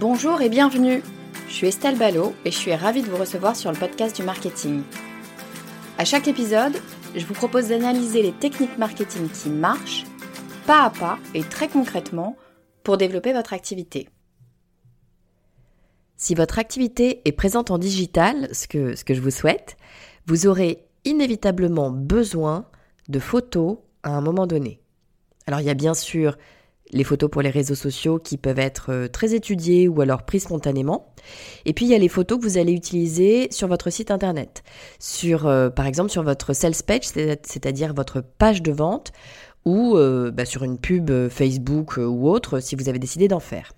Bonjour et bienvenue. Je suis Estelle Ballot et je suis ravie de vous recevoir sur le podcast du marketing. À chaque épisode, je vous propose d'analyser les techniques marketing qui marchent, pas à pas et très concrètement, pour développer votre activité. Si votre activité est présente en digital, ce que, ce que je vous souhaite, vous aurez inévitablement besoin de photos à un moment donné. Alors il y a bien sûr les photos pour les réseaux sociaux qui peuvent être euh, très étudiées ou alors prises spontanément. Et puis il y a les photos que vous allez utiliser sur votre site internet, sur euh, par exemple sur votre sales page, c'est-à-dire votre page de vente, ou euh, bah, sur une pub Facebook ou autre si vous avez décidé d'en faire.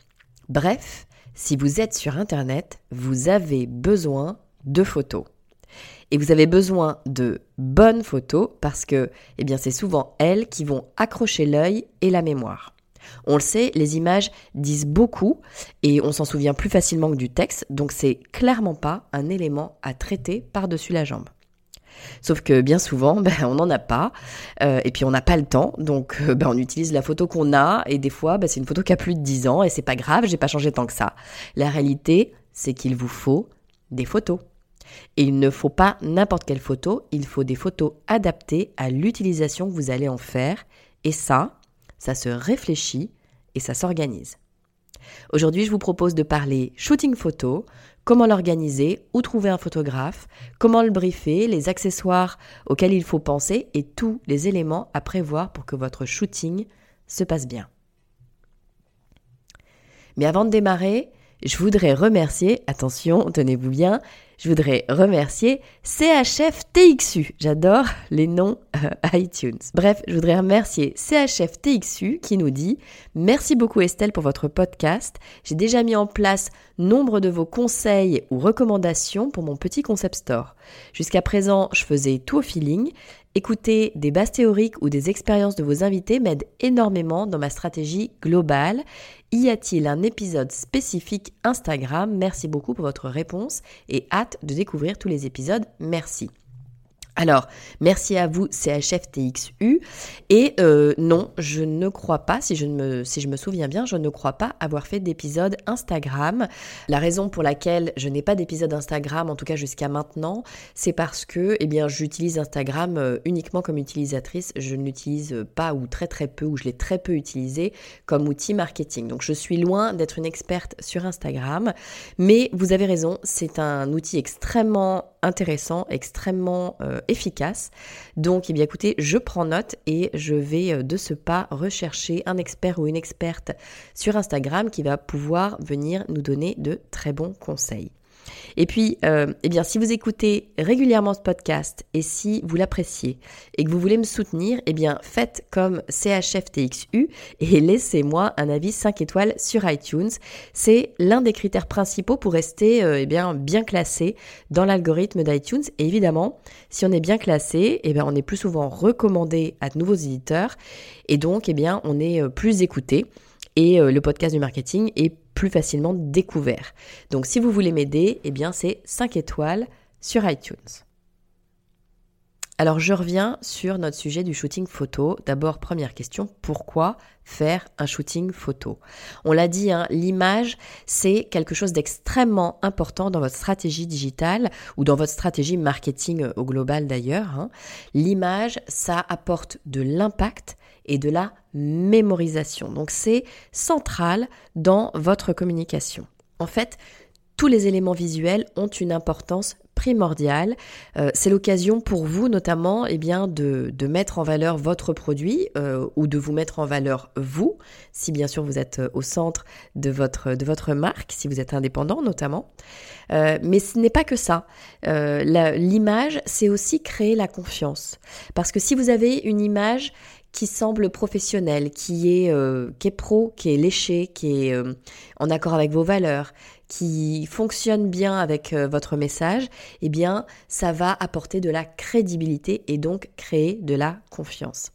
Bref, si vous êtes sur internet, vous avez besoin de photos. Et vous avez besoin de bonnes photos parce que eh bien c'est souvent elles qui vont accrocher l'œil et la mémoire. On le sait, les images disent beaucoup et on s'en souvient plus facilement que du texte, donc c'est clairement pas un élément à traiter par-dessus la jambe. Sauf que bien souvent, ben, on n'en a pas, euh, et puis on n'a pas le temps, donc euh, ben, on utilise la photo qu'on a, et des fois, ben, c'est une photo qui a plus de 10 ans, et c'est pas grave, j'ai pas changé tant que ça. La réalité, c'est qu'il vous faut des photos. Et il ne faut pas n'importe quelle photo, il faut des photos adaptées à l'utilisation que vous allez en faire, et ça, ça se réfléchit et ça s'organise. Aujourd'hui, je vous propose de parler shooting photo, comment l'organiser, où trouver un photographe, comment le briefer, les accessoires auxquels il faut penser et tous les éléments à prévoir pour que votre shooting se passe bien. Mais avant de démarrer, je voudrais remercier, attention, tenez-vous bien, je voudrais remercier CHF TXU. J'adore les noms euh, iTunes. Bref, je voudrais remercier CHF TXU qui nous dit Merci beaucoup Estelle pour votre podcast. J'ai déjà mis en place nombre de vos conseils ou recommandations pour mon petit concept store. Jusqu'à présent, je faisais tout au feeling. Écouter des bases théoriques ou des expériences de vos invités m'aide énormément dans ma stratégie globale. Y a-t-il un épisode spécifique Instagram? Merci beaucoup pour votre réponse et hâte de découvrir tous les épisodes. Merci. Alors, merci à vous CHFTXU. Et euh, non, je ne crois pas, si je, me, souviens bien, je ne crois pas avoir fait d'épisode Instagram. La raison pour laquelle je n'ai pas d'épisode Instagram, en tout cas jusqu'à maintenant, c'est parce que eh bien, j'utilise Instagram euh, uniquement comme utilisatrice. Je ne l'utilise pas ou très très peu, ou je l'ai très peu utilisé comme outil marketing. Donc je suis loin d'être une experte sur Instagram. Mais vous avez raison, c'est un outil extrêmement intéressant, extrêmement euh, efficace. Donc, eh bien, écoutez, je prends note et je vais euh, de ce pas rechercher un expert ou une experte sur Instagram qui va pouvoir venir nous donner de très bons conseils. Et puis, euh, eh si vous écoutez régulièrement ce podcast et si vous l'appréciez et que vous voulez me soutenir, eh faites comme CHFTXU et laissez-moi un avis 5 étoiles sur iTunes. C'est l'un des critères principaux pour rester euh, eh bien, classé dans l'algorithme d'iTunes. Et évidemment, si on est bien classé, on est plus souvent recommandé à de nouveaux éditeurs et donc, on est euh, plus écouté et le podcast du marketing est plus facilement découvert. Donc si vous voulez m'aider, eh bien c'est 5 étoiles sur iTunes. Alors je reviens sur notre sujet du shooting photo. D'abord, première question, pourquoi faire un shooting photo? On l'a dit, hein, l'image, c'est quelque chose d'extrêmement important dans votre stratégie digitale ou dans votre stratégie marketing au global d'ailleurs. Hein. L'image, ça apporte de l'impact et de la mémorisation. Donc c'est central dans votre communication. En fait, tous les éléments visuels ont une importance primordiale. Euh, c'est l'occasion pour vous notamment eh bien, de, mettre en valeur votre produit euh, ou de vous mettre en valeur vous, si bien sûr vous êtes euh, au centre de votre, de votre marque, si vous êtes indépendant notamment. mais ce n'est pas que ça. L'image, c'est aussi créer la confiance. Parce que si vous avez une image qui semble professionnelle, qui est, qui est pro, qui est léché, qui est en accord avec vos valeurs, qui fonctionne bien avec euh, votre message, eh bien, ça va apporter de la crédibilité et donc créer de la confiance.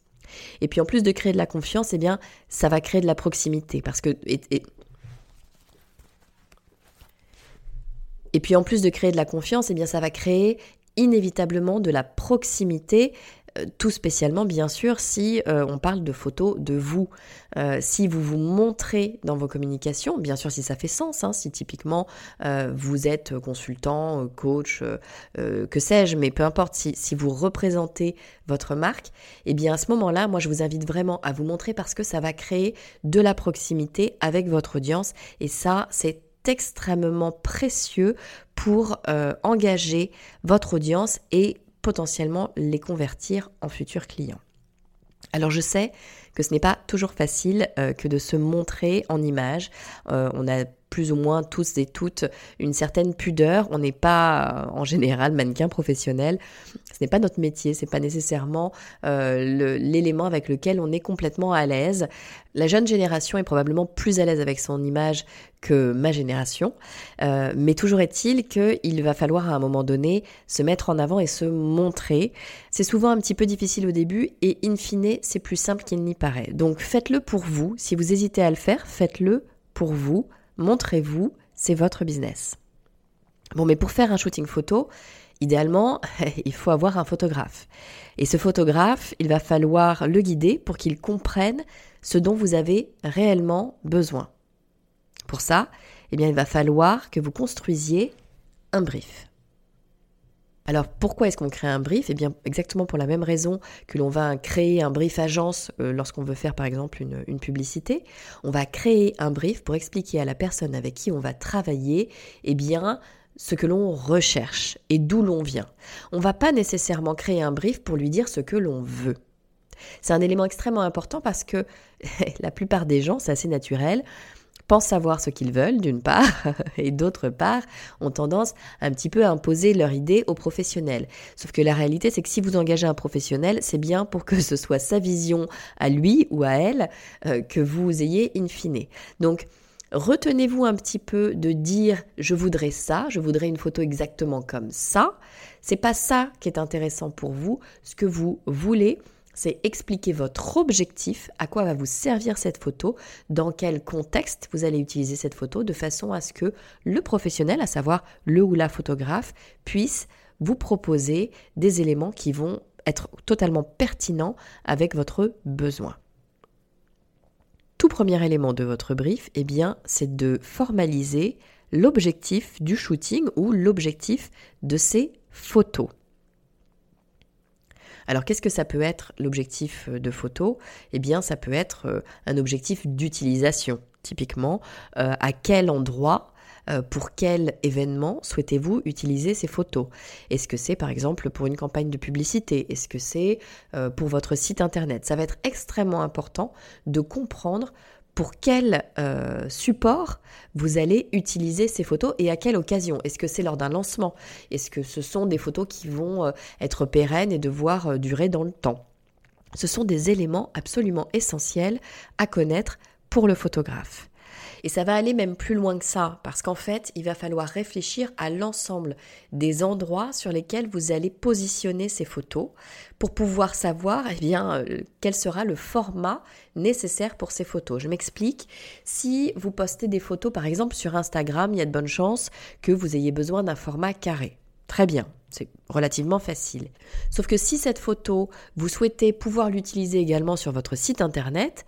Et puis en plus de créer de la confiance, eh bien, ça va créer de la proximité parce que et, et puis en plus de créer de la confiance, eh bien ça va créer inévitablement de la proximité euh, tout spécialement bien sûr si euh, on parle de photos de vous. Euh, si vous vous montrez dans vos communications, bien sûr si ça fait sens, hein, si typiquement vous êtes consultant, coach, que sais-je, mais peu importe, si, si, vous représentez votre marque, et eh bien à ce moment-là, moi je vous invite vraiment à vous montrer parce que ça va créer de la proximité avec votre audience et ça c'est extrêmement précieux pour engager votre audience et potentiellement les convertir en futurs clients. Alors je sais que ce n'est pas toujours facile euh, que de se montrer en image. Euh, on a plus ou moins tous et toutes une certaine pudeur. On n'est pas en général mannequin professionnel. Ce n'est pas notre métier, c'est pas nécessairement euh, l'élément avec lequel on est complètement à l'aise. La jeune génération est probablement plus à l'aise avec son image que ma génération, euh, mais toujours est-il qu'il va falloir à un moment donné se mettre en avant et se montrer. C'est souvent un petit peu difficile au début et in fine c'est plus simple qu'il n'y paraît. Donc faites-le pour vous. Si vous hésitez à le faire, faites-le pour vous montrez-vous, c'est votre business. Bon, mais pour faire un shooting photo, idéalement, il faut avoir un photographe. Et ce photographe, il va falloir le guider pour qu'il comprenne ce dont vous avez réellement besoin. Pour ça, eh bien, il va falloir que vous construisiez un brief. Alors pourquoi est-ce qu'on crée un brief? Eh bien exactement pour la même raison que l'on va créer un brief agence euh, lorsqu'on veut faire par exemple une, publicité. On va créer un brief pour expliquer à la personne avec qui on va travailler eh bien ce que l'on recherche et d'où l'on vient. On va pas nécessairement créer un brief pour lui dire ce que l'on veut. C'est un élément extrêmement important parce que la plupart des gens, c'est assez naturel, pensent savoir ce qu'ils veulent, d'une part, et d'autre part, ont tendance un petit peu à imposer leur idée aux professionnels. Sauf que la réalité, c'est que si vous engagez un professionnel, c'est bien pour que ce soit sa vision à lui ou à elle euh, que vous ayez in fine. Donc, retenez-vous un petit peu de dire je voudrais ça, je voudrais une photo exactement comme ça. C'est pas ça qui est intéressant pour vous. Ce que vous voulez, c'est expliquer votre objectif, à quoi va vous servir cette photo, dans quel contexte vous allez utiliser cette photo, de façon à ce que le professionnel, à savoir le ou la photographe, puisse vous proposer des éléments qui vont être totalement pertinents avec votre besoin. Tout premier élément de votre brief, eh bien, c'est de formaliser l'objectif du shooting ou l'objectif de ces photos. Alors qu'est-ce que ça peut être l'objectif euh, de photo? Eh bien ça peut être euh, un objectif d'utilisation. Typiquement, euh, à quel endroit pour quel événement souhaitez-vous utiliser ces photos? Est-ce que c'est par exemple pour une campagne de publicité? Est-ce que c'est pour votre site internet? Ça va être extrêmement important de comprendre pour quel euh, support vous allez utiliser ces photos et à quelle occasion? Est-ce que c'est lors d'un lancement? Est-ce que ce sont des photos qui vont euh, être pérennes et devoir euh, durer dans le temps? Ce sont des éléments absolument essentiels à connaître pour le photographe. Et ça va aller même plus loin que ça, parce qu'en fait, il va falloir réfléchir à l'ensemble des endroits sur lesquels vous allez positionner ces photos pour pouvoir savoir eh bien, euh, quel sera le format nécessaire pour ces photos. Je m'explique. Si vous postez des photos, par exemple, sur Instagram, il y a de bonnes chances que vous ayez besoin d'un format carré. Très bien. C'est relativement facile. Sauf que si cette photo, vous souhaitez pouvoir l'utiliser également sur votre site internet,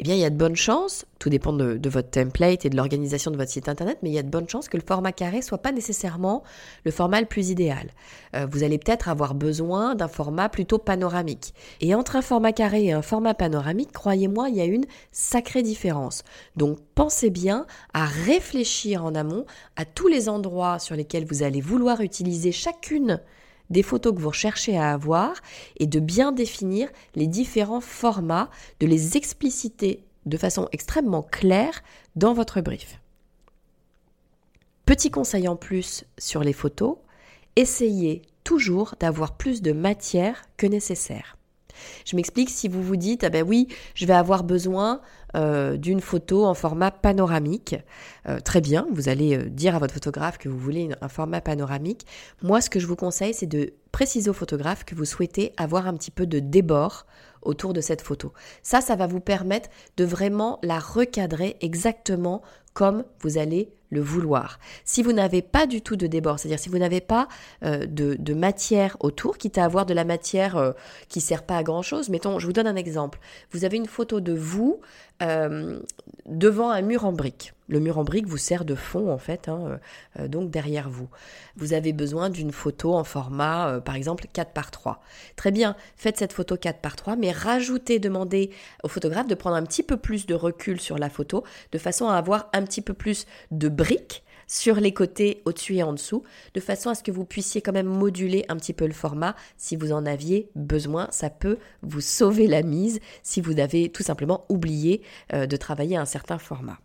eh bien, il y a de bonnes chances, tout dépend de, votre template et de l'organisation de votre site internet, mais il y a de bonnes chances que le format carré soit pas nécessairement le format le plus idéal. Euh, vous allez peut-être avoir besoin d'un format plutôt panoramique. Et entre un format carré et un format panoramique, croyez-moi, il y a une sacrée différence. Donc, pensez bien à réfléchir en amont à tous les endroits sur lesquels vous allez vouloir utiliser chacune des photos que vous recherchez à avoir et de bien définir les différents formats, de les expliciter de façon extrêmement claire dans votre brief. Petit conseil en plus sur les photos, essayez toujours d'avoir plus de matière que nécessaire. Je m'explique si vous vous dites, ah ben oui, je vais avoir besoin euh, d'une photo en format panoramique. Euh, très bien, vous allez euh, dire à votre photographe que vous voulez un format panoramique. Moi, ce que je vous conseille, c'est de préciser au photographe que vous souhaitez avoir un petit peu de débord autour de cette photo. Ça, ça va vous permettre de vraiment la recadrer exactement comme vous allez le vouloir. Si vous n'avez pas du tout de débord, c'est-à-dire si vous n'avez pas euh, de, matière autour, quitte à avoir de la matière euh, qui sert pas à grand-chose, mettons, je vous donne un exemple. Vous avez une photo de vous euh, devant un mur en briques. Le mur en briques vous sert de fond en fait, hein, donc derrière vous. Vous avez besoin d'une photo en format, par exemple, 4 par 3. Très bien, faites cette photo 4 par 3, mais rajoutez, demandez au photographe de prendre un petit peu plus de recul sur la photo, de façon à avoir un petit peu plus de briques sur les côtés au-dessus et en dessous, de façon à ce que vous puissiez quand même moduler un petit peu le format si vous en aviez besoin. Ça peut vous sauver la mise si vous avez tout simplement oublié euh, de travailler un certain format.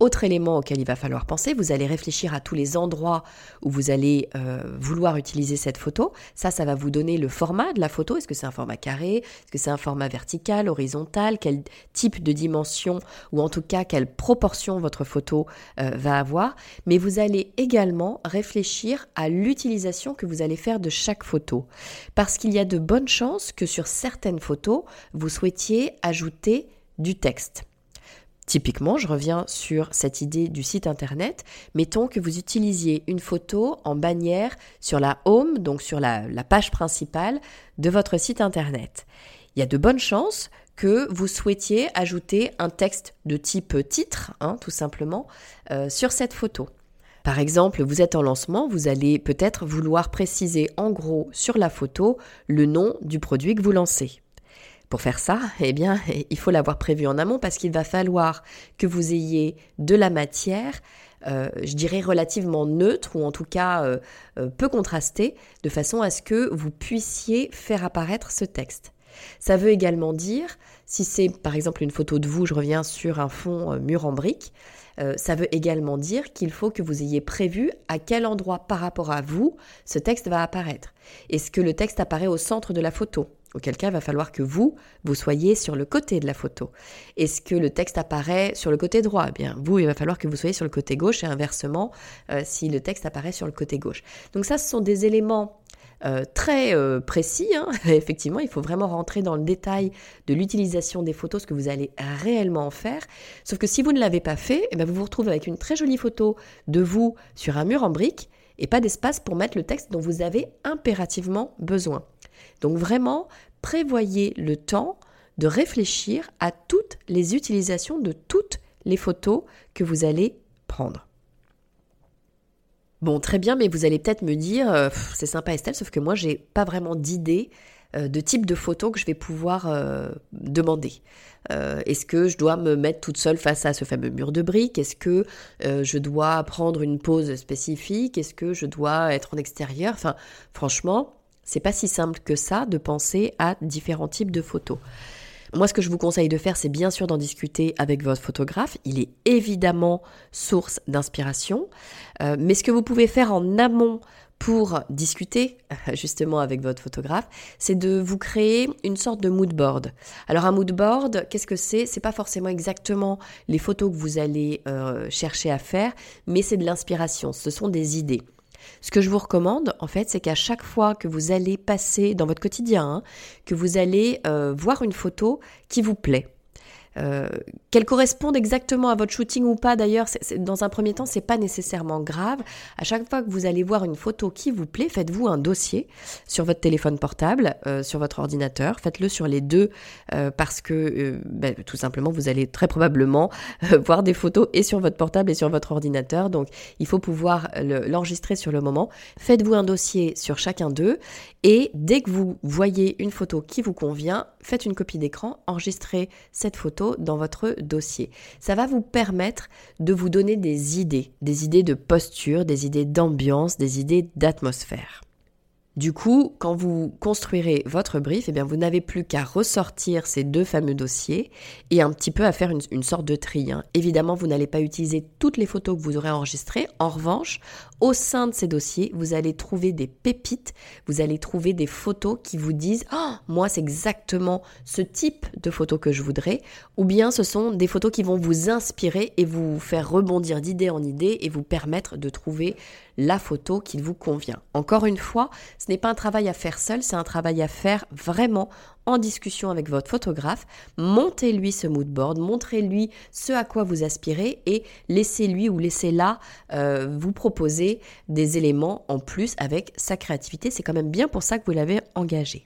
Autre élément auquel il va falloir penser, vous allez réfléchir à tous les endroits où vous allez euh, vouloir utiliser cette photo. Ça, ça va vous donner le format de la photo. Est-ce que c'est un format carré? Est-ce que c'est un format vertical, horizontal? Quel type de dimension ou en tout cas quelle proportion votre photo euh, va avoir? Mais vous allez également réfléchir à l'utilisation que vous allez faire de chaque photo. Parce qu'il y a de bonnes chances que sur certaines photos, vous souhaitiez ajouter du texte. Typiquement, je reviens sur cette idée du site internet. Mettons que vous utilisiez une photo en bannière sur la home, donc sur la, page principale de votre site internet. Il y a de bonnes chances que vous souhaitiez ajouter un texte de type titre, hein, tout simplement, euh, sur cette photo. Par exemple, vous êtes en lancement, vous allez peut-être vouloir préciser en gros sur la photo le nom du produit que vous lancez. Pour faire ça, eh bien, il faut l'avoir prévu en amont parce qu'il va falloir que vous ayez de la matière, euh, je dirais relativement neutre ou en tout cas euh, euh, peu contrastée, de façon à ce que vous puissiez faire apparaître ce texte. Ça veut également dire, si c'est par exemple une photo de vous, je reviens sur un fond mur en briques, ça veut également dire qu'il faut que vous ayez prévu à quel endroit par rapport à vous ce texte va apparaître. Est-ce que le texte apparaît au centre de la photo? Auquel cas, il va falloir que vous, vous soyez sur le côté de la photo. Est-ce que le texte apparaît sur le côté droit? Eh bien, vous, il va falloir que vous soyez sur le côté gauche et inversement euh, si le texte apparaît sur le côté gauche. Donc ça, ce sont des éléments euh, très euh, précis. Hein. Effectivement, il faut vraiment rentrer dans le détail de l'utilisation des photos, ce que vous allez réellement en faire. Sauf que si vous ne l'avez pas fait, eh bien, vous vous retrouvez avec une très jolie photo de vous sur un mur en briques et pas d'espace pour mettre le texte dont vous avez impérativement besoin. Donc vraiment, prévoyez le temps de réfléchir à toutes les utilisations de toutes les photos que vous allez prendre. Bon, très bien, mais vous allez peut-être me dire, euh, c'est sympa Estelle, sauf que moi, j'ai pas vraiment d'idée euh, de type de photo que je vais pouvoir euh, demander. Est-ce que je dois me mettre toute seule face à ce fameux mur de briques? Est-ce que je dois prendre une pose spécifique? Est-ce que je dois être en extérieur? Enfin, franchement, c'est pas si simple que ça de penser à différents types de photos. Moi, ce que je vous conseille de faire, c'est bien sûr d'en discuter avec votre photographe. Il est évidemment source d'inspiration. Euh, mais ce que vous pouvez faire en amont pour discuter justement avec votre photographe, c'est de vous créer une sorte de mood board. Alors un mood board, qu'est-ce que c'est? C'est pas forcément exactement les photos que vous allez euh, chercher à faire, mais c'est de l'inspiration. Ce sont des idées. Ce que je vous recommande, en fait, c'est qu'à chaque fois que vous allez passer dans votre quotidien, hein, que vous allez euh, voir une photo qui vous plaît, euh, qu'elles correspondent exactement à votre shooting ou pas d'ailleurs, dans un premier temps, c'est pas nécessairement grave. À chaque fois que vous allez voir une photo qui vous plaît, faites-vous un dossier sur votre téléphone portable, euh, sur votre ordinateur. Faites-le sur les deux euh, parce que ben, tout simplement, vous allez très probablement voir des photos et sur votre portable et sur votre ordinateur. Donc, il faut pouvoir l'enregistrer sur le moment. Faites-vous un dossier sur chacun d'eux et dès que vous voyez une photo qui vous convient, faites une copie d'écran, enregistrez cette photo dans votre dossier. Ça va vous permettre de vous donner des idées, des idées de posture, des idées d'ambiance, des idées d'atmosphère. Du coup, quand vous construirez votre brief, eh bien, vous n'avez plus qu'à ressortir ces deux fameux dossiers et un petit peu à faire une, sorte de tri. Hein. Évidemment, vous n'allez pas utiliser toutes les photos que vous aurez enregistrées. En revanche, au sein de ces dossiers, vous allez trouver des pépites, vous allez trouver des photos qui vous disent oh, moi, c'est exactement ce type de photos que je voudrais », ou bien ce sont des photos qui vont vous inspirer et vous faire rebondir d'idée en idée et vous permettre de trouver la photo qui vous convient. Encore une fois, ce n'est pas un travail à faire seul, c'est un travail à faire vraiment discussion avec votre photographe. Montez-lui ce mood board, montrez-lui ce à quoi vous aspirez et laissez-lui ou laissez-la euh, vous proposer des éléments en plus avec sa créativité. C'est quand même bien pour ça que vous l'avez engagé.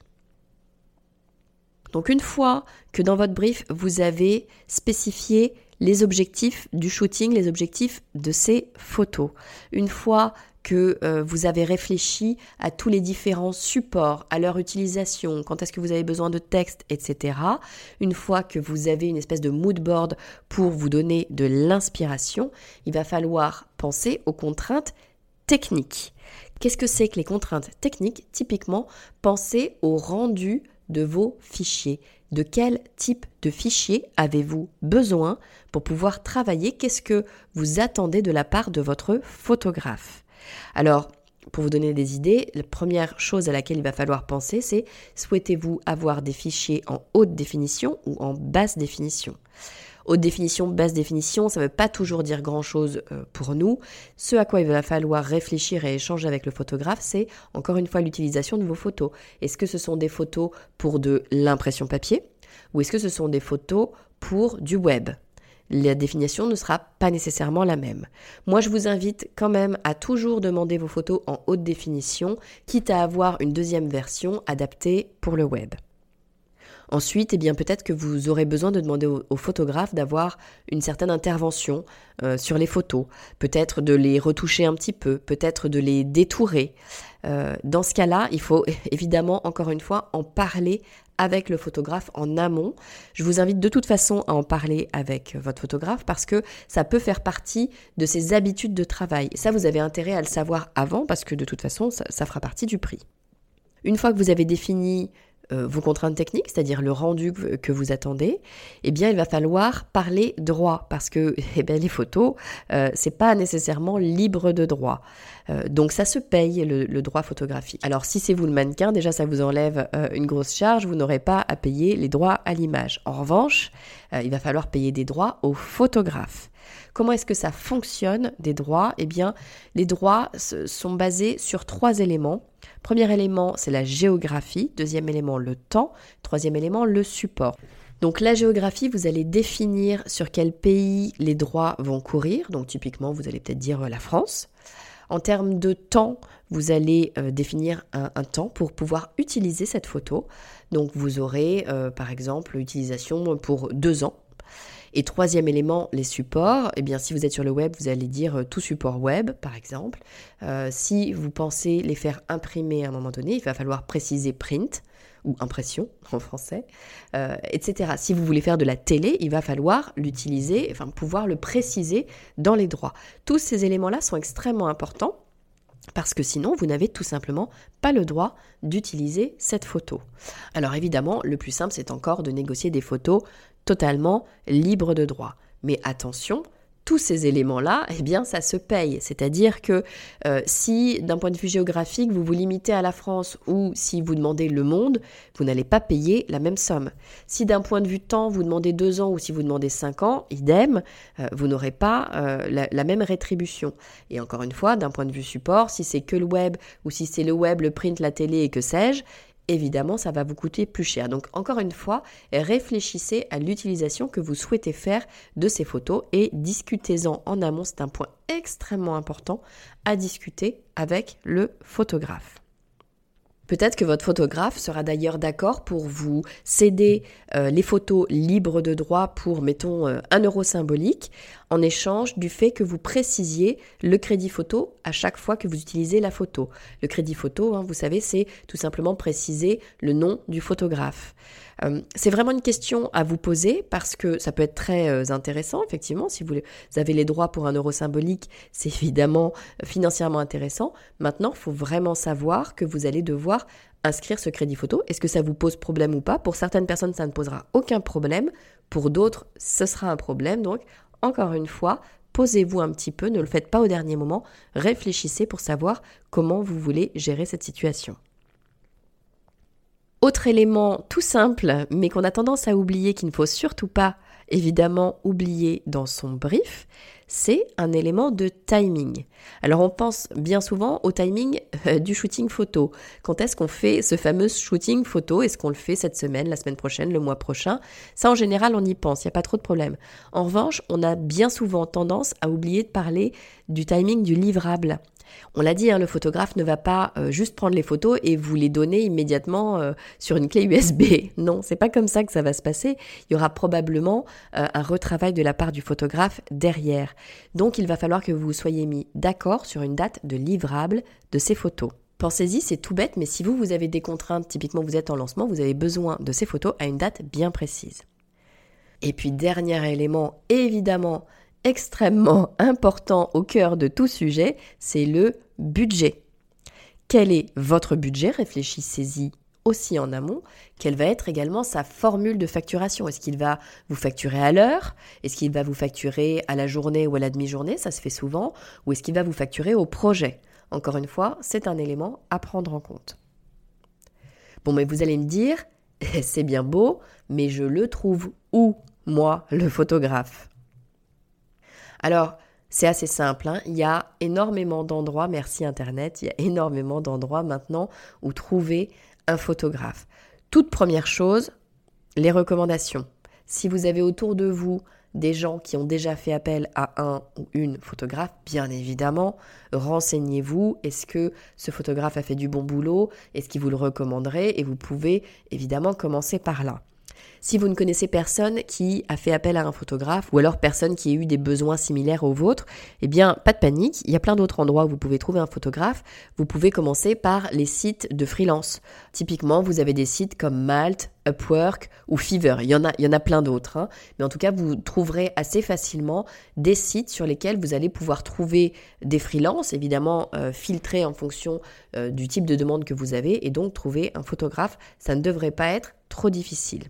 Donc une fois que dans votre brief, vous avez spécifié les objectifs du shooting, les objectifs de ces photos. Une fois que euh, vous avez réfléchi à tous les différents supports, à leur utilisation, quand est-ce que vous avez besoin de texte, etc. Une fois que vous avez une espèce de mood board pour vous donner de l'inspiration, il va falloir penser aux contraintes techniques. Qu'est-ce que c'est que les contraintes techniques? Typiquement, pensez au rendu de vos fichiers. De quel type de fichier avez-vous besoin pour pouvoir travailler? Qu'est-ce que vous attendez de la part de votre photographe? Alors, pour vous donner des idées, la première chose à laquelle il va falloir penser, c'est souhaitez-vous avoir des fichiers en haute définition ou en basse définition? Haute définition, basse définition, ça ne veut pas toujours dire grand-chose euh, pour nous. Ce à quoi il va falloir réfléchir et échanger avec le photographe, c'est encore une fois l'utilisation de vos photos. Est-ce que ce sont des photos pour de l'impression papier ou est-ce que ce sont des photos pour du web? La définition ne sera pas nécessairement la même. Moi, je vous invite quand même à toujours demander vos photos en haute définition, quitte à avoir une deuxième version adaptée pour le web. Ensuite, eh bien peut-être que vous aurez besoin de demander au, photographe d'avoir une certaine intervention euh, sur les photos, peut-être de les retoucher un petit peu, peut-être de les détourer. Euh, dans ce cas-là, il faut évidemment, encore une fois, en parler avec le photographe en amont. Je vous invite de toute façon à en parler avec votre photographe parce que ça peut faire partie de ses habitudes de travail. Ça, vous avez intérêt à le savoir avant parce que de toute façon, ça fera partie du prix. Une fois que vous avez défini vos contraintes techniques, c'est-à-dire le rendu que vous attendez, eh bien, il va falloir parler droit parce que eh bien, les photos, euh, c'est pas nécessairement libre de droit. Euh, donc, ça se paye le, droit photographique. Alors, si c'est vous le mannequin, déjà, ça vous enlève une grosse charge. Vous n'aurez pas à payer les droits à l'image. En revanche, il va falloir payer des droits aux photographes. Comment est-ce que ça fonctionne des droits? Eh bien, les droits sont basés sur trois éléments. Premier élément, c'est la géographie. Deuxième élément, le temps. Troisième élément, le support. Donc la géographie, vous allez définir sur quel pays les droits vont courir. Donc typiquement, vous allez peut-être dire euh, la France. En termes de temps, vous allez euh, définir un, temps pour pouvoir utiliser cette photo. Donc vous aurez euh, par exemple l'utilisation pour deux ans. Et troisième élément, les supports. Eh bien, si vous êtes sur le web, vous allez dire euh, tout support web, par exemple. Euh, si vous pensez les faire imprimer à un moment donné, il va falloir préciser print ou impression en français, euh, etc. Si vous voulez faire de la télé, il va falloir l'utiliser, enfin pouvoir le préciser dans les droits. Tous ces éléments-là sont extrêmement importants parce que sinon, vous n'avez tout simplement pas le droit d'utiliser cette photo. Alors évidemment, le plus simple, c'est encore de négocier des photos totalement libres de droit. Mais attention, tous ces éléments-là, eh bien, ça se paye. C'est-à-dire que euh, si, d'un point de vue géographique, vous vous limitez à la France ou si vous demandez le monde, vous n'allez pas payer la même somme. Si, d'un point de vue temps, vous demandez deux ans ou si vous demandez cinq ans, idem, euh, vous n'aurez pas euh, la, la, même rétribution. Et encore une fois, d'un point de vue support, si c'est que le web ou si c'est le web, le print, la télé et que sais-je, évidemment, ça va vous coûter plus cher. Donc, encore une fois, réfléchissez à l'utilisation que vous souhaitez faire de ces photos et discutez-en en amont. C'est un point extrêmement important à discuter avec le photographe. Peut-être que votre photographe sera d'ailleurs d'accord pour vous céder euh, les photos libres de droit pour, mettons, euh, un euro symbolique, en échange du fait que vous précisiez le crédit photo à chaque fois que vous utilisez la photo. Le crédit photo, hein, vous savez, c'est tout simplement préciser le nom du photographe. Euh, c'est vraiment une question à vous poser parce que ça peut être très euh, intéressant, effectivement. Si vous avez les droits pour un euro symbolique, c'est évidemment financièrement intéressant. Maintenant, il faut vraiment savoir que vous allez devoir inscrire ce crédit photo. Est-ce que ça vous pose problème ou pas? Pour certaines personnes, ça ne posera aucun problème. Pour d'autres, ce sera un problème. Donc, encore une fois, posez-vous un petit peu, ne le faites pas au dernier moment, réfléchissez pour savoir comment vous voulez gérer cette situation. Autre élément tout simple, mais qu'on a tendance à oublier, qu'il ne faut surtout pas évidemment oublier dans son brief, c'est un élément de timing. Alors on pense bien souvent au timing euh, du shooting photo. Quand est-ce qu'on fait ce fameux shooting photo? Est-ce qu'on le fait cette semaine, la semaine prochaine, le mois prochain? Ça en général on y pense, il n'y a pas trop de problème. En revanche, on a bien souvent tendance à oublier de parler du timing du livrable. On l'a dit, hein, le photographe ne va pas euh, juste prendre les photos et vous les donner immédiatement euh, sur une clé USB. Non, c'est pas comme ça que ça va se passer. Il y aura probablement euh, un retravail de la part du photographe derrière. Donc il va falloir que vous soyez mis d'accord sur une date de livrable de ces photos. Pensez-y, c'est tout bête, mais si vous, vous avez des contraintes, typiquement vous êtes en lancement, vous avez besoin de ces photos à une date bien précise. Et puis dernier élément, évidemment, extrêmement important au cœur de tout sujet, c'est le budget. Quel est votre budget? Réfléchissez-y aussi en amont. Quelle va être également sa formule de facturation? Est-ce qu'il va vous facturer à l'heure? Est-ce qu'il va vous facturer à la journée ou à la demi-journée? Ça se fait souvent. Ou est-ce qu'il va vous facturer au projet? Encore une fois, c'est un élément à prendre en compte. Bon, mais vous allez me dire, c'est bien beau, mais je le trouve où, moi, le photographe? Alors, c'est assez simple, hein. il y a énormément d'endroits, merci Internet, il y a énormément d'endroits maintenant où trouver un photographe. Toute première chose, les recommandations. Si vous avez autour de vous des gens qui ont déjà fait appel à un ou une photographe, bien évidemment, renseignez-vous. Est-ce que ce photographe a fait du bon boulot? Est-ce qu'il vous le recommanderait? Et vous pouvez évidemment commencer par là. Si vous ne connaissez personne qui a fait appel à un photographe ou alors personne qui a eu des besoins similaires aux vôtres, eh bien, pas de panique. Il y a plein d'autres endroits où vous pouvez trouver un photographe. Vous pouvez commencer par les sites de freelance. Typiquement, vous avez des sites comme Malte, Upwork ou Fiverr. Il y en a, il y en a plein d'autres. Hein. Mais en tout cas, vous trouverez assez facilement des sites sur lesquels vous allez pouvoir trouver des freelances, évidemment euh, filtrés en fonction euh, du type de demande que vous avez, et donc trouver un photographe. Ça ne devrait pas être trop difficile.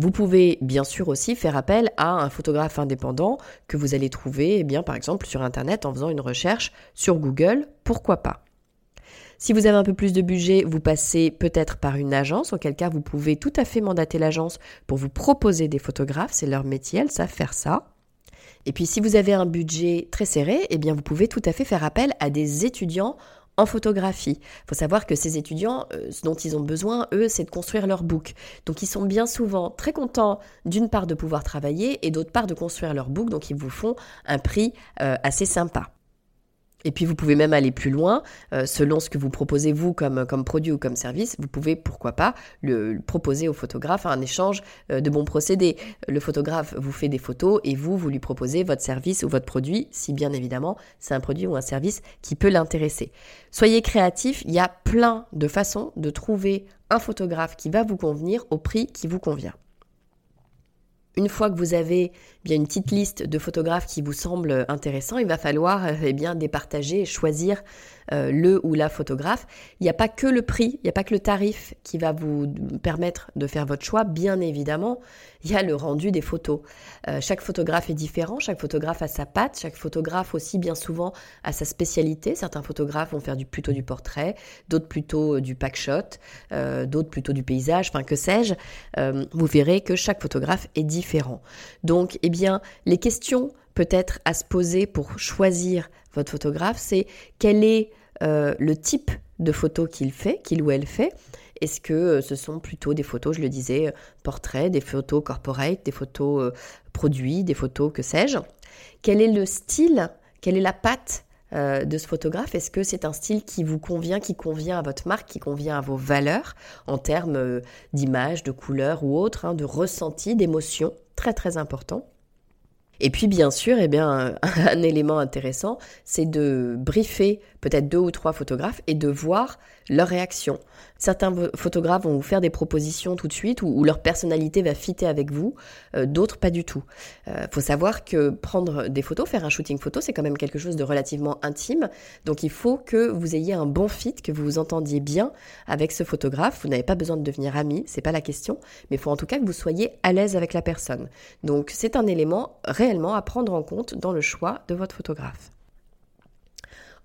Vous pouvez bien sûr aussi faire appel à un photographe indépendant que vous allez trouver, eh bien, par exemple, sur Internet en faisant une recherche sur Google, pourquoi pas. Si vous avez un peu plus de budget, vous passez peut-être par une agence, auquel cas vous pouvez tout à fait mandater l'agence pour vous proposer des photographes, c'est leur métier, elles savent faire ça. Et puis si vous avez un budget très serré, eh bien vous pouvez tout à fait faire appel à des étudiants en photographie. Il faut savoir que ces étudiants, euh, ce dont ils ont besoin, eux, c'est de construire leur book. Donc ils sont bien souvent très contents d'une part de pouvoir travailler et d'autre part de construire leur book, donc ils vous font un prix euh, assez sympa. Et puis vous pouvez même aller plus loin, euh, selon ce que vous proposez vous comme, comme produit ou comme service, vous pouvez pourquoi pas le, proposer au photographe un échange euh, de bons procédés. Le photographe vous fait des photos et vous, vous lui proposez votre service ou votre produit, si bien évidemment c'est un produit ou un service qui peut l'intéresser. Soyez créatif, il y a plein de façons de trouver un photographe qui va vous convenir au prix qui vous convient. Une fois que vous avez bien une petite liste de photographes qui vous semblent intéressants, il va falloir eh bien départager et choisir euh, le ou la photographe. Il n'y a pas que le prix, il n'y a pas que le tarif qui va vous permettre de faire votre choix. Bien évidemment, il y a le rendu des photos. Euh, chaque photographe est différent, chaque photographe a sa patte, chaque photographe aussi bien souvent a sa spécialité. Certains photographes vont faire du, plutôt du portrait, d'autres plutôt euh, du pack shot, d'autres plutôt du paysage, enfin que sais-je. vous verrez que chaque photographe est différent. Donc, eh bien, les questions peut-être à se poser pour choisir votre photographe, c'est quel est euh, le type de photos qu'il fait, qu'il ou elle fait. Est-ce que euh, ce sont plutôt des photos, je le disais, euh, portraits, des photos corporate, des photos produits, des photos que sais-je Quel est le style Quelle est la patte de ce photographe? Est-ce que c'est un style qui vous convient, qui convient à votre marque, qui convient à vos valeurs en termes d'image, de couleur ou autre, hein, de ressenti, d'émotion? Très très important. Et puis bien sûr, eh bien, un, élément intéressant, c'est de briefer peut-être deux ou trois photographes et de voir leur réaction. Certains photographes vont vous faire des propositions tout de suite où, leur personnalité va fitter avec vous, euh, d'autres pas du tout. Il euh, faut savoir que prendre des photos, faire un shooting photo, c'est quand même quelque chose de relativement intime. Donc il faut que vous ayez un bon fit, que vous vous entendiez bien avec ce photographe. Vous n'avez pas besoin de devenir ami, c'est pas la question, mais il faut en tout cas que vous soyez à l'aise avec la personne. Donc c'est un élément réellement à prendre en compte dans le choix de votre photographe.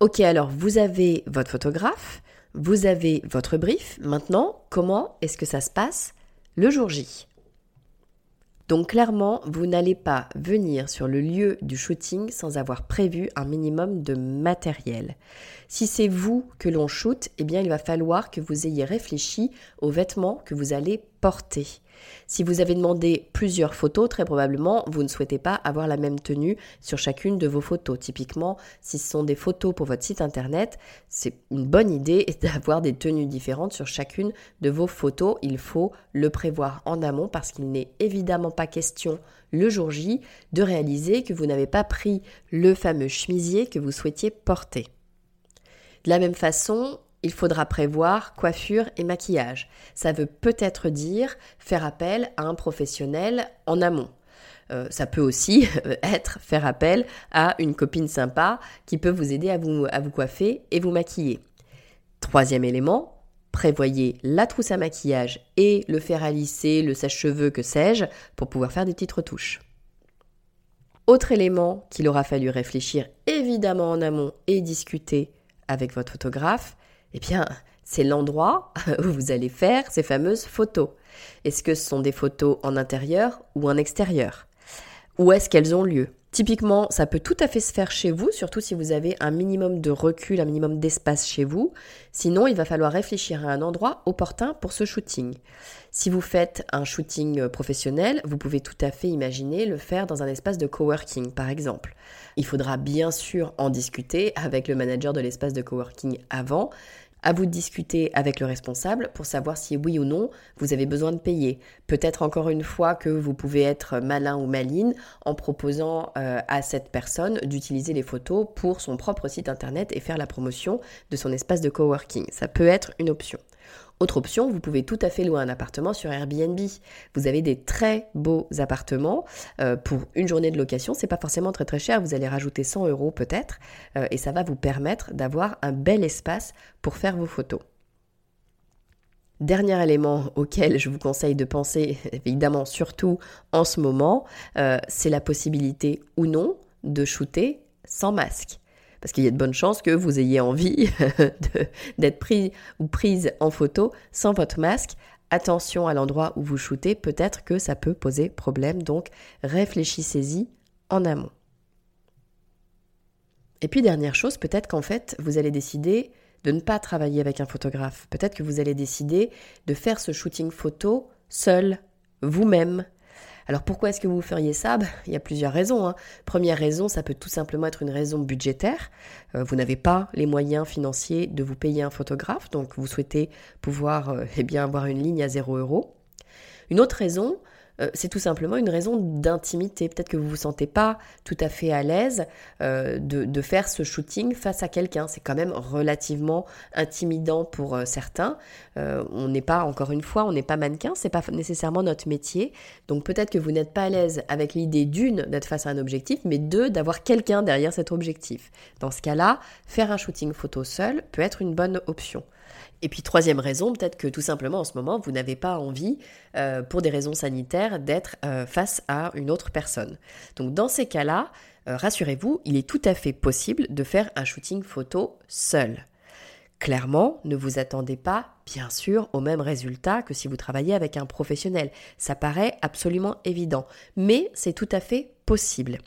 Ok, alors vous avez votre photographe, vous avez votre brief. Maintenant, comment est-ce que ça se passe le jour J? Donc clairement, vous n'allez pas venir sur le lieu du shooting sans avoir prévu un minimum de matériel. Si c'est vous que l'on shoot, eh bien il va falloir que vous ayez réfléchi aux vêtements que vous allez porter. Si vous avez demandé plusieurs photos, très probablement, vous ne souhaitez pas avoir la même tenue sur chacune de vos photos. Typiquement, si ce sont des photos pour votre site internet, c'est une bonne idée d'avoir des tenues différentes sur chacune de vos photos. Il faut le prévoir en amont parce qu'il n'est évidemment pas question le jour J de réaliser que vous n'avez pas pris le fameux chemisier que vous souhaitiez porter. De la même façon, il faudra prévoir coiffure et maquillage. Ça veut peut-être dire faire appel à un professionnel en amont. Euh, ça peut aussi être faire appel à une copine sympa qui peut vous aider à vous, coiffer et vous maquiller. Troisième élément, prévoyez la trousse à maquillage et le fer à lisser, le sèche-cheveux, que sais-je, pour pouvoir faire des petites retouches. Autre élément qu'il aura fallu réfléchir évidemment en amont et discuter avec votre photographe, eh bien, c'est l'endroit où vous allez faire ces fameuses photos. Est-ce que ce sont des photos en intérieur ou en extérieur? Où est-ce qu'elles ont lieu? Typiquement, ça peut tout à fait se faire chez vous, surtout si vous avez un minimum de recul, un minimum d'espace chez vous. Sinon, il va falloir réfléchir à un endroit opportun pour ce shooting. Si vous faites un shooting professionnel, vous pouvez tout à fait imaginer le faire dans un espace de coworking, par exemple. Il faudra bien sûr en discuter avec le manager de l'espace de coworking avant, à vous de discuter avec le responsable pour savoir si oui ou non vous avez besoin de payer. Peut-être encore une fois que vous pouvez être malin ou maline en proposant euh, à cette personne d'utiliser les photos pour son propre site internet et faire la promotion de son espace de coworking. Ça peut être une option. Autre option, vous pouvez tout à fait louer un appartement sur Airbnb. Vous avez des très beaux appartements euh, pour une journée de location. C'est pas forcément très très cher. Vous allez rajouter 100 euros peut-être euh, et ça va vous permettre d'avoir un bel espace pour faire vos photos. Dernier élément auquel je vous conseille de penser, évidemment surtout en ce moment, euh, c'est la possibilité ou non de shooter sans masque parce qu'il y a de bonnes chances que vous ayez envie d'être pris ou prise en photo sans votre masque. Attention à l'endroit où vous shootez, peut-être que ça peut poser problème, donc réfléchissez-y en amont. Et puis dernière chose, peut-être qu'en fait, vous allez décider de ne pas travailler avec un photographe. Peut-être que vous allez décider de faire ce shooting photo seul, vous-même, alors pourquoi est-ce que vous feriez ça? Ben, Il y a plusieurs raisons. Hein. Première raison, ça peut tout simplement être une raison budgétaire. Euh, vous n'avez pas les moyens financiers de vous payer un photographe, donc vous souhaitez pouvoir euh, eh bien, avoir une ligne à 0 euros. Une autre raison, euh, c'est tout simplement une raison d'intimité. Peut-être que vous ne vous sentez pas tout à fait à l'aise euh, de, faire ce shooting face à quelqu'un. C'est quand même relativement intimidant pour euh, certains. on n'est pas, encore une fois, on n'est pas mannequin, c'est pas nécessairement notre métier. Donc peut-être que vous n'êtes pas à l'aise avec l'idée d'une d'être face à un objectif, mais deux d'avoir quelqu'un derrière cet objectif. Dans ce cas-là, faire un shooting photo seul peut être une bonne option. Et puis troisième raison, peut-être que tout simplement en ce moment, vous n'avez pas envie, euh, pour des raisons sanitaires, d'être euh, face à une autre personne. Donc dans ces cas-là, euh, rassurez-vous, il est tout à fait possible de faire un shooting photo seul. Clairement, ne vous attendez pas, bien sûr, au même résultat que si vous travaillez avec un professionnel. Ça paraît absolument évident. Mais c'est tout à fait possible.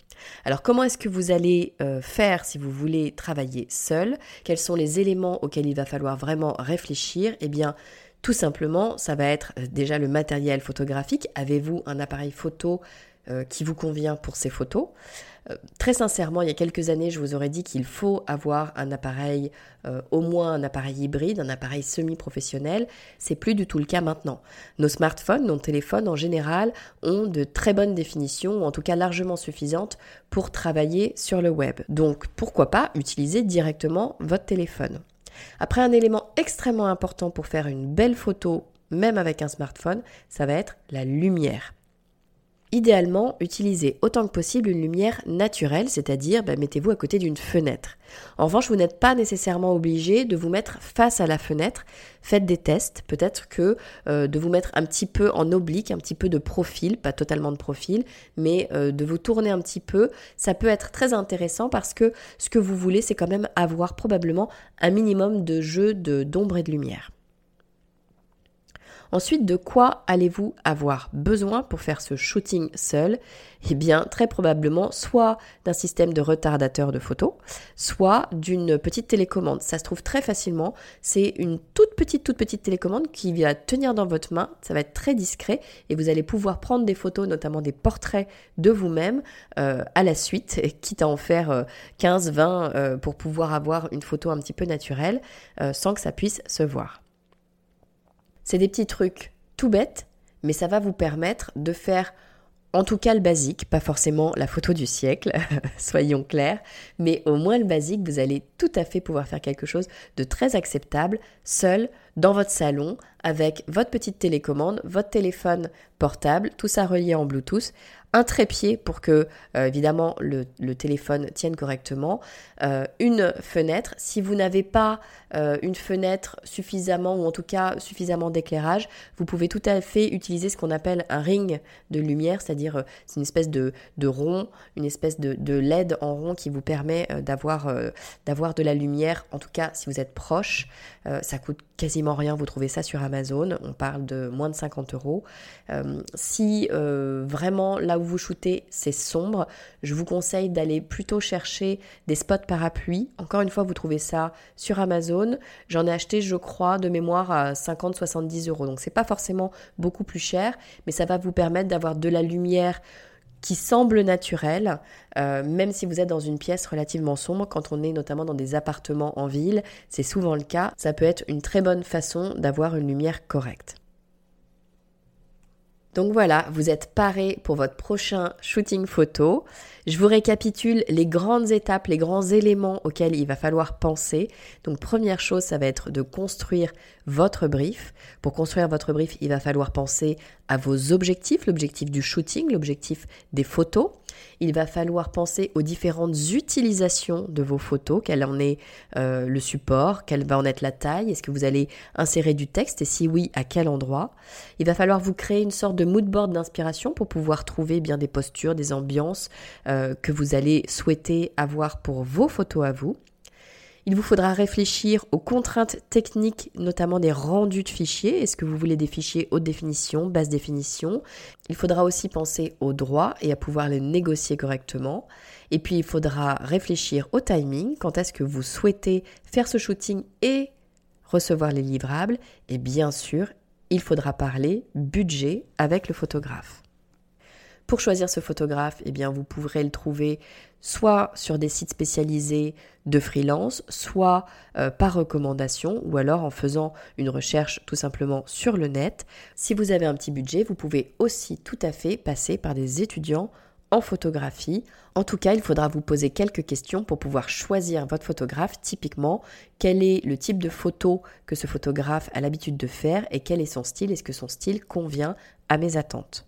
Alors comment est-ce que vous allez euh, faire si vous voulez travailler seul? Quels sont les éléments auxquels il va falloir vraiment réfléchir? Eh bien, tout simplement, ça va être euh, déjà le matériel photographique. Avez-vous un appareil photo euh, qui vous convient pour ces photos. Euh, très sincèrement, il y a quelques années, je vous aurais dit qu'il faut avoir un appareil, euh, au moins un appareil hybride, un appareil semi-professionnel. C'est plus du tout le cas maintenant. Nos smartphones, nos téléphones en général, ont de très bonnes définitions, ou en tout cas largement suffisantes pour travailler sur le web. Donc pourquoi pas utiliser directement votre téléphone? Après, un élément extrêmement important pour faire une belle photo, même avec un smartphone, ça va être la lumière. Idéalement, utilisez autant que possible une lumière naturelle, c'est-à-dire bah, mettez-vous à côté d'une fenêtre. En revanche, vous n'êtes pas nécessairement obligé de vous mettre face à la fenêtre. Faites des tests, peut-être que euh, de vous mettre un petit peu en oblique, un petit peu de profil, pas totalement de profil, mais euh, de vous tourner un petit peu, ça peut être très intéressant parce que ce que vous voulez, c'est quand même avoir probablement un minimum de jeu d'ombre et de lumière. Ensuite, de quoi allez-vous avoir besoin pour faire ce shooting seul? Eh bien, très probablement soit d'un système de retardateur de photos, soit d'une petite télécommande. Ça se trouve très facilement. C'est une toute petite, toute petite télécommande qui va tenir dans votre main. Ça va être très discret et vous allez pouvoir prendre des photos, notamment des portraits de vous-même euh, à la suite, quitte à en faire 15, euh, 20 euh, pour pouvoir avoir une photo un petit peu naturelle sans que ça puisse se voir. C'est des petits trucs tout bêtes, mais ça va vous permettre de faire en tout cas le basique, pas forcément la photo du siècle, soyons clairs, mais au moins le basique, vous allez tout à fait pouvoir faire quelque chose de très acceptable, seul, dans votre salon, avec votre petite télécommande, votre téléphone portable, tout ça relié en Bluetooth, un trépied pour que euh, évidemment le, téléphone tienne correctement, euh, une fenêtre. Si vous n'avez pas euh, une fenêtre suffisamment ou en tout cas suffisamment d'éclairage, vous pouvez tout à fait utiliser ce qu'on appelle un ring de lumière, c'est-à-dire c'est une espèce de, rond, une espèce de, de, LED en rond qui vous permet d'avoir d'avoir de la lumière, en tout cas si vous êtes proche. ça coûte quasiment rien, vous trouvez ça sur Amazon, on parle de moins de 50 euros. si vraiment là où vous shootez, c'est sombre, je vous conseille d'aller plutôt chercher des spots parapluies. Encore une fois, vous trouvez ça sur Amazon. J'en ai acheté, je crois, de mémoire à 50-70 euros. Donc c'est pas forcément beaucoup plus cher, mais ça va vous permettre d'avoir de la lumière qui semble naturelle, euh, même si vous êtes dans une pièce relativement sombre, quand on est notamment dans des appartements en ville, c'est souvent le cas, ça peut être une très bonne façon d'avoir une lumière correcte. Donc voilà, vous êtes paré pour votre prochain shooting photo. Je vous récapitule les grandes étapes, les grands éléments auxquels il va falloir penser. Donc première chose, ça va être de construire votre brief. Pour construire votre brief, il va falloir penser à vos objectifs, l'objectif du shooting, l'objectif des photos. Il va falloir penser aux différentes utilisations de vos photos, quel en est euh, le support, quelle va en être la taille, est-ce que vous allez insérer du texte et si oui, à quel endroit. Il va falloir vous créer une sorte de mood board d'inspiration pour pouvoir trouver bien des postures, des ambiances euh, que vous allez souhaiter avoir pour vos photos à vous. Il vous faudra réfléchir aux contraintes techniques, notamment des rendus de fichiers. Est-ce que vous voulez des fichiers haute définition, basse définition? Il faudra aussi penser aux droits et à pouvoir les négocier correctement. Et puis il faudra réfléchir au timing, quand est-ce que vous souhaitez faire ce shooting et recevoir les livrables? Et bien sûr, il faudra parler budget avec le photographe. Pour choisir ce photographe, eh bien, vous pourrez le trouver soit sur des sites spécialisés de freelance, soit euh, par recommandation, ou alors en faisant une recherche tout simplement sur le net. Si vous avez un petit budget, vous pouvez aussi tout à fait passer par des étudiants en photographie. En tout cas, il faudra vous poser quelques questions pour pouvoir choisir votre photographe. Typiquement, quel est le type de photo que ce photographe a l'habitude de faire et quel est son style? Est-ce que son style convient à mes attentes?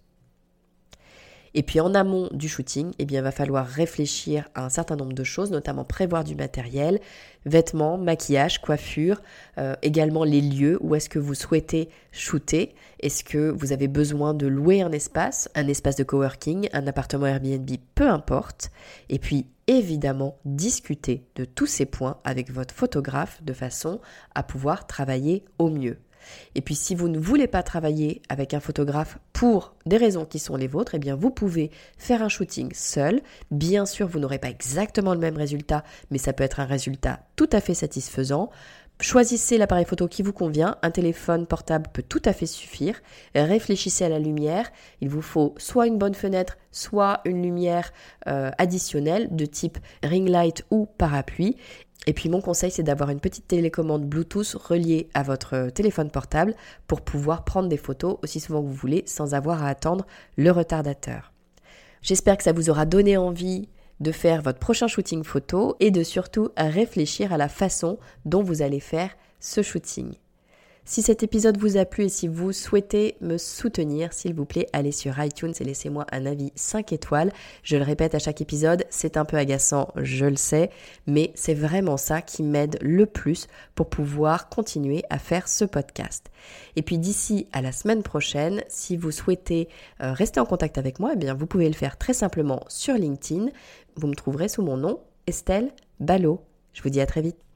Et puis en amont du shooting, eh bien, il va falloir réfléchir à un certain nombre de choses, notamment prévoir du matériel, vêtements, maquillage, coiffure, euh, également les lieux où est-ce que vous souhaitez shooter. Est-ce que vous avez besoin de louer un espace, un espace de coworking, un appartement Airbnb, peu importe. Et puis évidemment discuter de tous ces points avec votre photographe de façon à pouvoir travailler au mieux. Et puis si vous ne voulez pas travailler avec un photographe pour des raisons qui sont les vôtres, eh bien vous pouvez faire un shooting seul. Bien sûr, vous n'aurez pas exactement le même résultat, mais ça peut être un résultat tout à fait satisfaisant. Choisissez l'appareil photo qui vous convient, un téléphone portable peut tout à fait suffire. Réfléchissez à la lumière, il vous faut soit une bonne fenêtre, soit une lumière euh, additionnelle de type ring light ou parapluie. Et puis mon conseil, c'est d'avoir une petite télécommande Bluetooth reliée à votre téléphone portable pour pouvoir prendre des photos aussi souvent que vous voulez sans avoir à attendre le retardateur. J'espère que ça vous aura donné envie de faire votre prochain shooting photo et de surtout réfléchir à la façon dont vous allez faire ce shooting. Si cet épisode vous a plu et si vous souhaitez me soutenir, s'il vous plaît, allez sur iTunes et laissez-moi un avis 5 étoiles. Je le répète à chaque épisode, c'est un peu agaçant, je le sais, mais c'est vraiment ça qui m'aide le plus pour pouvoir continuer à faire ce podcast. Et puis d'ici à la semaine prochaine, si vous souhaitez euh, rester en contact avec moi, eh bien vous pouvez le faire très simplement sur LinkedIn. Vous me trouverez sous mon nom, Estelle Ballot. Je vous dis à très vite.